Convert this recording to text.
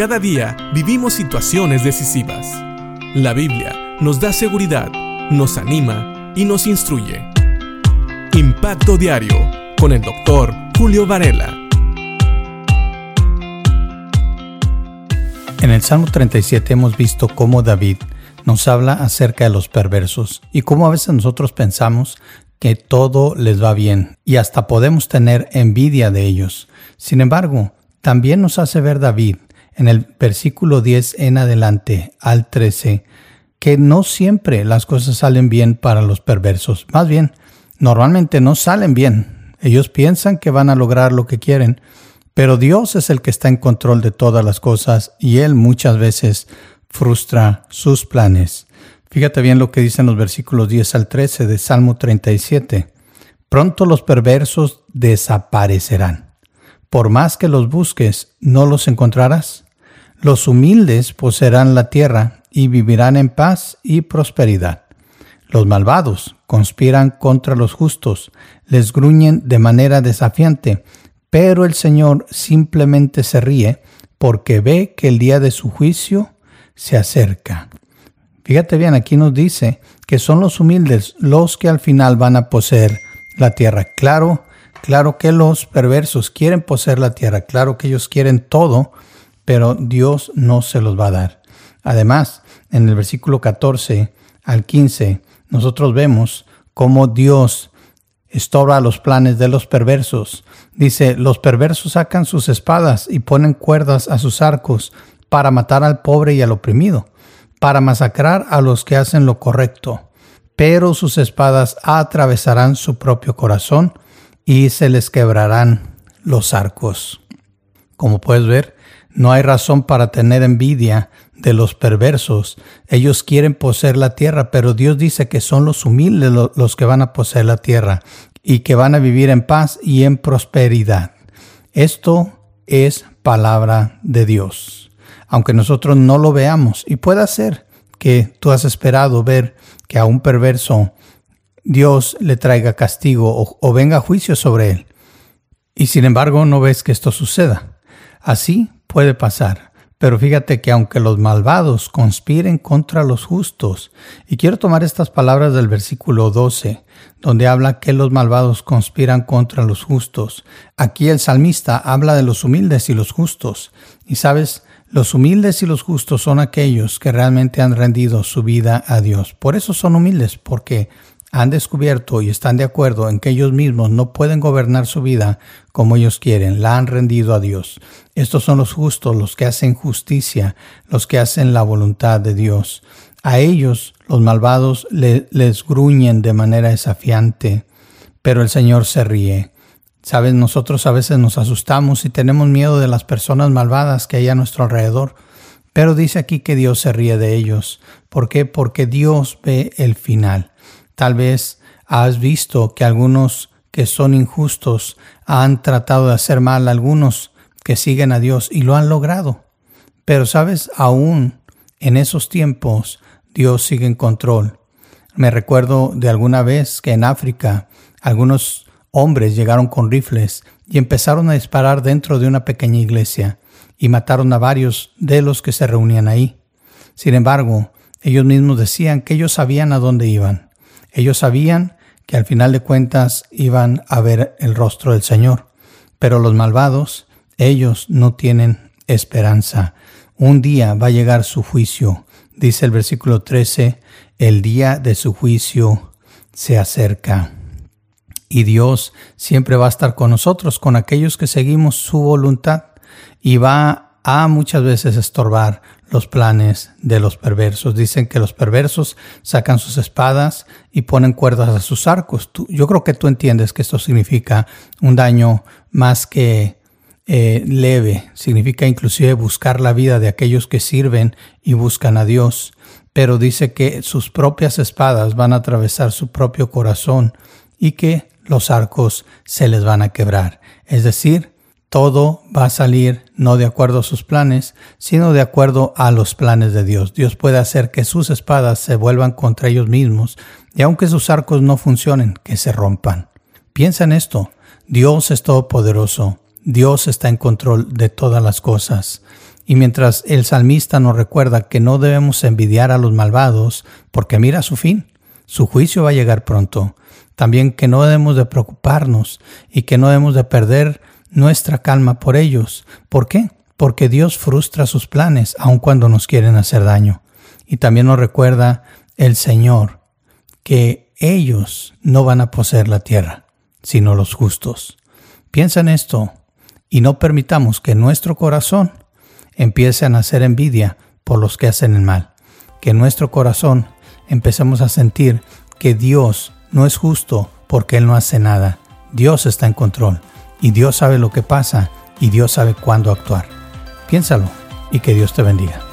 Cada día vivimos situaciones decisivas. La Biblia nos da seguridad, nos anima y nos instruye. Impacto Diario con el doctor Julio Varela. En el Salmo 37 hemos visto cómo David nos habla acerca de los perversos y cómo a veces nosotros pensamos que todo les va bien y hasta podemos tener envidia de ellos. Sin embargo, también nos hace ver David en el versículo 10 en adelante al 13 que no siempre las cosas salen bien para los perversos. Más bien, normalmente no salen bien. Ellos piensan que van a lograr lo que quieren, pero Dios es el que está en control de todas las cosas y Él muchas veces frustra sus planes. Fíjate bien lo que dicen los versículos 10 al 13 de Salmo 37. Pronto los perversos desaparecerán. Por más que los busques, no los encontrarás. Los humildes poseerán la tierra y vivirán en paz y prosperidad. Los malvados conspiran contra los justos, les gruñen de manera desafiante, pero el Señor simplemente se ríe porque ve que el día de su juicio se acerca. Fíjate bien, aquí nos dice que son los humildes los que al final van a poseer la tierra. Claro, claro que los perversos quieren poseer la tierra, claro que ellos quieren todo, pero Dios no se los va a dar. Además, en el versículo 14 al 15, nosotros vemos cómo Dios estorba los planes de los perversos. Dice, los perversos sacan sus espadas y ponen cuerdas a sus arcos para matar al pobre y al oprimido para masacrar a los que hacen lo correcto, pero sus espadas atravesarán su propio corazón y se les quebrarán los arcos. Como puedes ver, no hay razón para tener envidia de los perversos. Ellos quieren poseer la tierra, pero Dios dice que son los humildes los que van a poseer la tierra y que van a vivir en paz y en prosperidad. Esto es palabra de Dios aunque nosotros no lo veamos. Y puede ser que tú has esperado ver que a un perverso Dios le traiga castigo o, venga juicio sobre él. Y sin embargo no ves que esto suceda. Así puede pasar. Pero fíjate que aunque los malvados conspiren contra los justos, y quiero tomar estas palabras del versículo 12, donde habla que los malvados conspiran contra los justos. Aquí el salmista habla de los humildes y los justos. Y sabes, los humildes y los justos son aquellos que realmente han rendido su vida a Dios. Por eso son humildes, porque han descubierto y están de acuerdo en que ellos mismos no pueden gobernar su vida como ellos quieren, la han rendido a Dios. Estos son los justos, los que hacen justicia, los que hacen la voluntad de Dios. A ellos los malvados les gruñen de manera desafiante, pero el Señor se ríe. Sabes, nosotros a veces nos asustamos y tenemos miedo de las personas malvadas que hay a nuestro alrededor. Pero dice aquí que Dios se ríe de ellos. ¿Por qué? Porque Dios ve el final. Tal vez has visto que algunos que son injustos han tratado de hacer mal a algunos que siguen a Dios y lo han logrado. Pero sabes, aún en esos tiempos Dios sigue en control. Me recuerdo de alguna vez que en África algunos hombres llegaron con rifles y empezaron a disparar dentro de una pequeña iglesia y mataron a varios de los que se reunían ahí. Sin embargo, ellos mismos decían que ellos sabían a dónde iban. Ellos sabían que al final de cuentas iban a ver el rostro del Señor. Pero los malvados, ellos no tienen esperanza. Un día va a llegar su juicio. Dice el versículo 13, el día de su juicio se acerca y Dios siempre va a estar con nosotros, con aquellos que seguimos su voluntad y va a muchas veces estorbar los planes de los perversos. Dicen que los perversos sacan sus espadas y ponen cuerdas a sus arcos. yo creo que tú entiendes que esto significa un daño más que eh, leve, significa inclusive buscar la vida de aquellos que sirven y buscan a Dios. Pero dice que sus propias espadas van a atravesar su propio corazón y que los arcos se les van a quebrar. Es decir, todo va a salir no de acuerdo a sus planes, sino de acuerdo a los planes de Dios. Dios puede hacer que sus espadas se vuelvan contra ellos mismos y aunque sus arcos no funcionen, que se rompan. Piensa en esto. Dios es todopoderoso. Dios está en control de todas las cosas. Y mientras el salmista nos recuerda que no debemos envidiar a los malvados, porque mira su fin, su juicio va a llegar pronto. También que no debemos de preocuparnos y que no debemos de perder nuestra calma por ellos. ¿Por qué? Porque Dios frustra sus planes aun cuando nos quieren hacer daño. Y también nos recuerda el Señor que ellos no van a poseer la tierra, sino los justos. Piensa en esto y no permitamos que nuestro corazón empiece a nacer envidia por los que hacen el mal. Que en nuestro corazón empecemos a sentir que Dios no es justo porque Él no hace nada. Dios está en control y Dios sabe lo que pasa y Dios sabe cuándo actuar. Piénsalo y que Dios te bendiga.